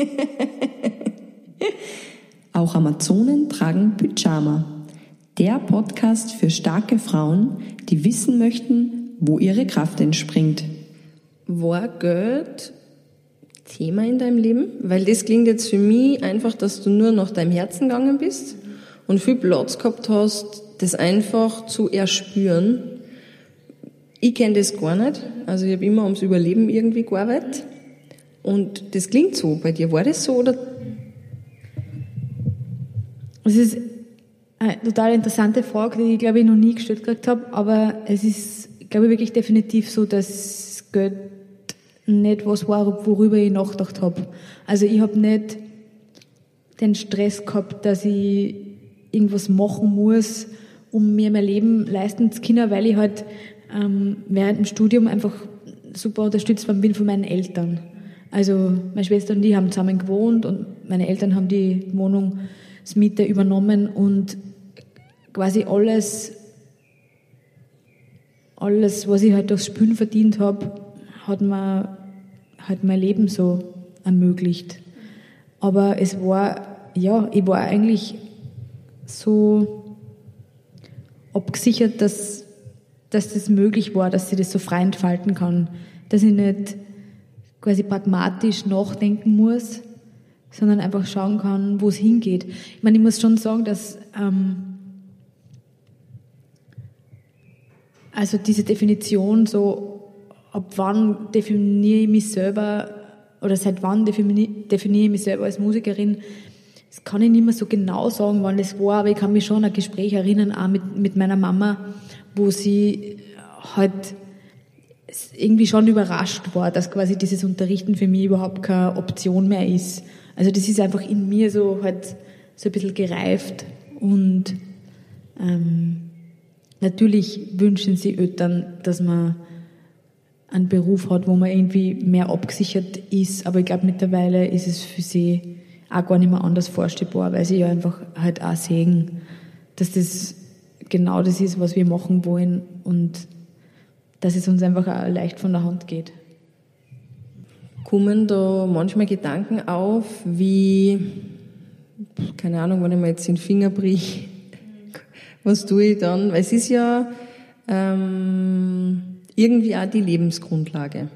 Auch Amazonen tragen Pyjama. Der Podcast für starke Frauen, die wissen möchten, wo ihre Kraft entspringt. War Geld Thema in deinem Leben? Weil das klingt jetzt für mich einfach, dass du nur nach deinem Herzen gegangen bist und viel Platz gehabt hast, das einfach zu erspüren. Ich kenne das gar nicht. Also ich habe immer ums Überleben irgendwie gearbeitet. Und das klingt so bei dir. War das so oder? Es ist eine total interessante Frage, die ich glaube ich noch nie gestellt gekriegt habe, aber es ist, glaube ich, wirklich definitiv so, dass Geld nicht was war, worüber ich nachgedacht habe. Also ich habe nicht den Stress gehabt, dass ich irgendwas machen muss, um mir mein Leben leisten zu können, weil ich halt ähm, während dem Studium einfach super unterstützt worden bin von meinen Eltern. Also meine Schwester und ich haben zusammen gewohnt und meine Eltern haben die Wohnungsmiete übernommen und quasi alles, alles, was ich halt durchs Spülen verdient habe, hat mir halt mein Leben so ermöglicht. Aber es war, ja, ich war eigentlich so abgesichert, dass, dass das möglich war, dass ich das so frei entfalten kann. Dass ich nicht quasi pragmatisch nachdenken muss, sondern einfach schauen kann, wo es hingeht. Ich meine, ich muss schon sagen, dass ähm, also diese Definition so ab wann definiere ich mich selber oder seit wann definiere ich mich selber als Musikerin, das kann ich nicht mehr so genau sagen, wann das war, aber ich kann mich schon an ein Gespräch erinnern, auch mit, mit meiner Mama, wo sie halt irgendwie schon überrascht war, dass quasi dieses Unterrichten für mich überhaupt keine Option mehr ist. Also das ist einfach in mir so halt so ein bisschen gereift und ähm, natürlich wünschen sie Eltern, dass man einen Beruf hat, wo man irgendwie mehr abgesichert ist. Aber ich glaube, mittlerweile ist es für sie auch gar nicht mehr anders vorstellbar, weil sie ja einfach halt auch sehen, dass das genau das ist, was wir machen wollen und dass es uns einfach auch leicht von der Hand geht. Kommen da manchmal Gedanken auf, wie, keine Ahnung, wenn ich mir jetzt den Finger brich, was tue ich dann? Weil es ist ja, ähm, irgendwie auch die Lebensgrundlage.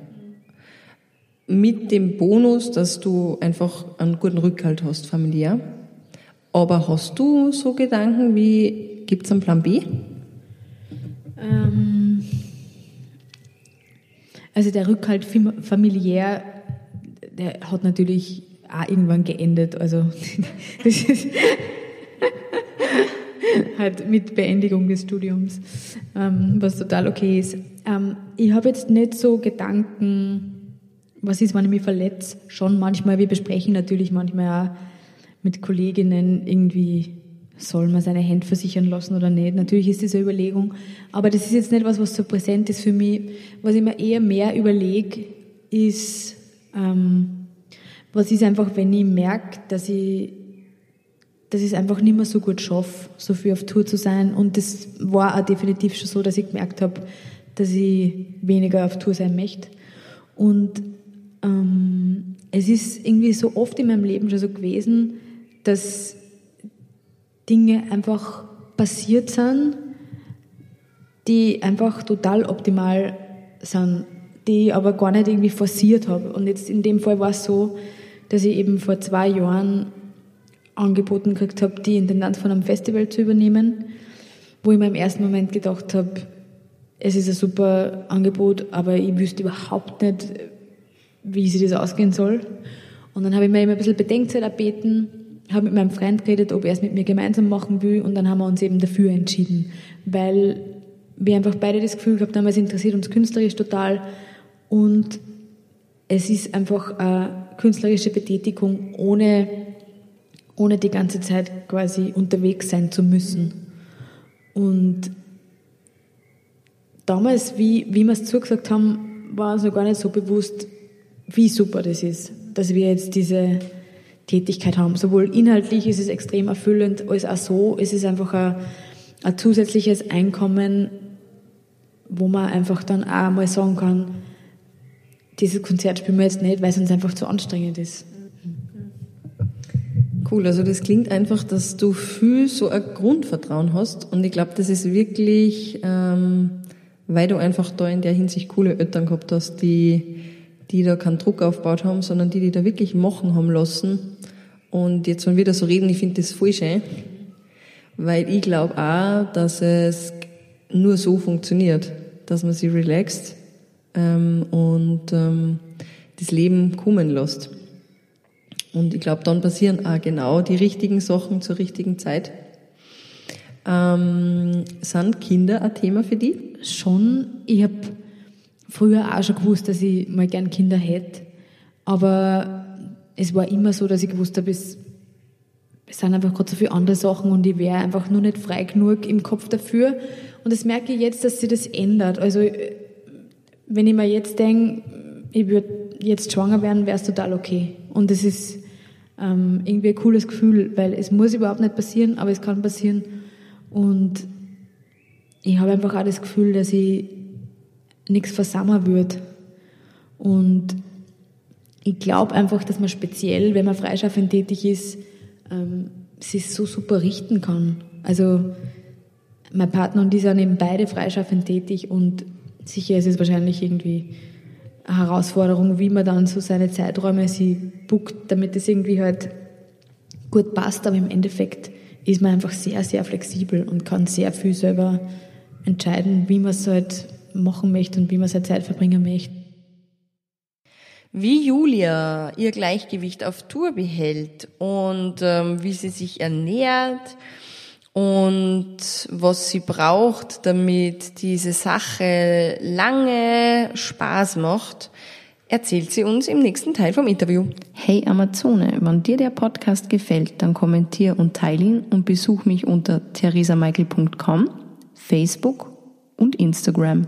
Mit dem Bonus, dass du einfach einen guten Rückhalt hast, familiär. Aber hast du so Gedanken wie, gibt es einen Plan B? Ähm, also der Rückhalt familiär, der hat natürlich auch irgendwann geendet. Also das ist halt mit Beendigung des Studiums, ähm, was total okay ist. Ähm, ich habe jetzt nicht so Gedanken, was ist, wenn ich mich verletze, schon manchmal, wir besprechen natürlich manchmal auch mit Kolleginnen irgendwie, soll man seine Hände versichern lassen oder nicht. Natürlich ist eine Überlegung, aber das ist jetzt nicht was, was so präsent ist für mich. Was ich mir eher mehr überlege, ist, ähm, was ist einfach, wenn ich merke, dass ich dass ich es einfach nicht mehr so gut schaffe, so viel auf Tour zu sein. Und das war auch definitiv schon so, dass ich gemerkt habe, dass ich weniger auf Tour sein möchte. Und ähm, es ist irgendwie so oft in meinem Leben schon so gewesen, dass Dinge einfach passiert sind, die einfach total optimal sind, die ich aber gar nicht irgendwie forciert habe. Und jetzt in dem Fall war es so, dass ich eben vor zwei Jahren angeboten gekriegt habe, die Intendanz von einem Festival zu übernehmen, wo ich mir im ersten Moment gedacht habe, es ist ein super Angebot, aber ich wüsste überhaupt nicht, wie sich das ausgehen soll. Und dann habe ich mir immer ein bisschen Bedenkzeit erbeten, habe mit meinem Freund geredet, ob er es mit mir gemeinsam machen will und dann haben wir uns eben dafür entschieden, weil wir einfach beide das Gefühl gehabt haben, es interessiert uns künstlerisch total und es ist einfach eine künstlerische Betätigung ohne ohne die ganze Zeit quasi unterwegs sein zu müssen. Und damals, wie, wie wir es zugesagt haben, war uns noch gar nicht so bewusst, wie super das ist, dass wir jetzt diese Tätigkeit haben. Sowohl inhaltlich ist es extrem erfüllend, als auch so ist es einfach ein, ein zusätzliches Einkommen, wo man einfach dann auch mal sagen kann, dieses Konzert spielen wir jetzt nicht, weil es uns einfach zu anstrengend ist. Cool, also das klingt einfach, dass du viel so ein Grundvertrauen hast und ich glaube, das ist wirklich, ähm, weil du einfach da in der Hinsicht coole Eltern gehabt hast, die, die da keinen Druck aufgebaut haben, sondern die, die da wirklich machen haben lassen. Und jetzt, wenn wir da so reden, ich finde das voll schön, weil ich glaube auch, dass es nur so funktioniert, dass man sich relaxt ähm, und ähm, das Leben kommen lässt. Und ich glaube, dann passieren auch genau die richtigen Sachen zur richtigen Zeit. Ähm, sind Kinder ein Thema für dich? Schon. Ich habe früher auch schon gewusst, dass ich mal gern Kinder hätte. Aber es war immer so, dass ich gewusst habe, es, sind einfach gerade so viele andere Sachen und ich wäre einfach nur nicht frei genug im Kopf dafür. Und das merke ich jetzt, dass sich das ändert. Also, wenn ich mir jetzt denke, ich würde jetzt schwanger werden, wäre es total okay. Und das ist ähm, irgendwie ein cooles Gefühl, weil es muss überhaupt nicht passieren, aber es kann passieren. Und ich habe einfach auch das Gefühl, dass ich nichts versammeln würde. Und ich glaube einfach, dass man speziell, wenn man freischaffend tätig ist, ähm, sich so super richten kann. Also mein Partner und ich sind eben beide freischaffend tätig und sicher ist es wahrscheinlich irgendwie eine Herausforderung, wie man dann so seine Zeiträume sie buckt, damit es irgendwie halt gut passt. Aber im Endeffekt ist man einfach sehr, sehr flexibel und kann sehr viel selber entscheiden, wie man es halt machen möchte und wie man seine Zeit verbringen möchte. Wie Julia ihr Gleichgewicht auf Tour behält und ähm, wie sie sich ernährt und was sie braucht, damit diese Sache lange Spaß macht, erzählt sie uns im nächsten Teil vom Interview. Hey Amazone, wenn dir der Podcast gefällt, dann kommentier und teile ihn und besuch mich unter theresamichael.com, Facebook und Instagram.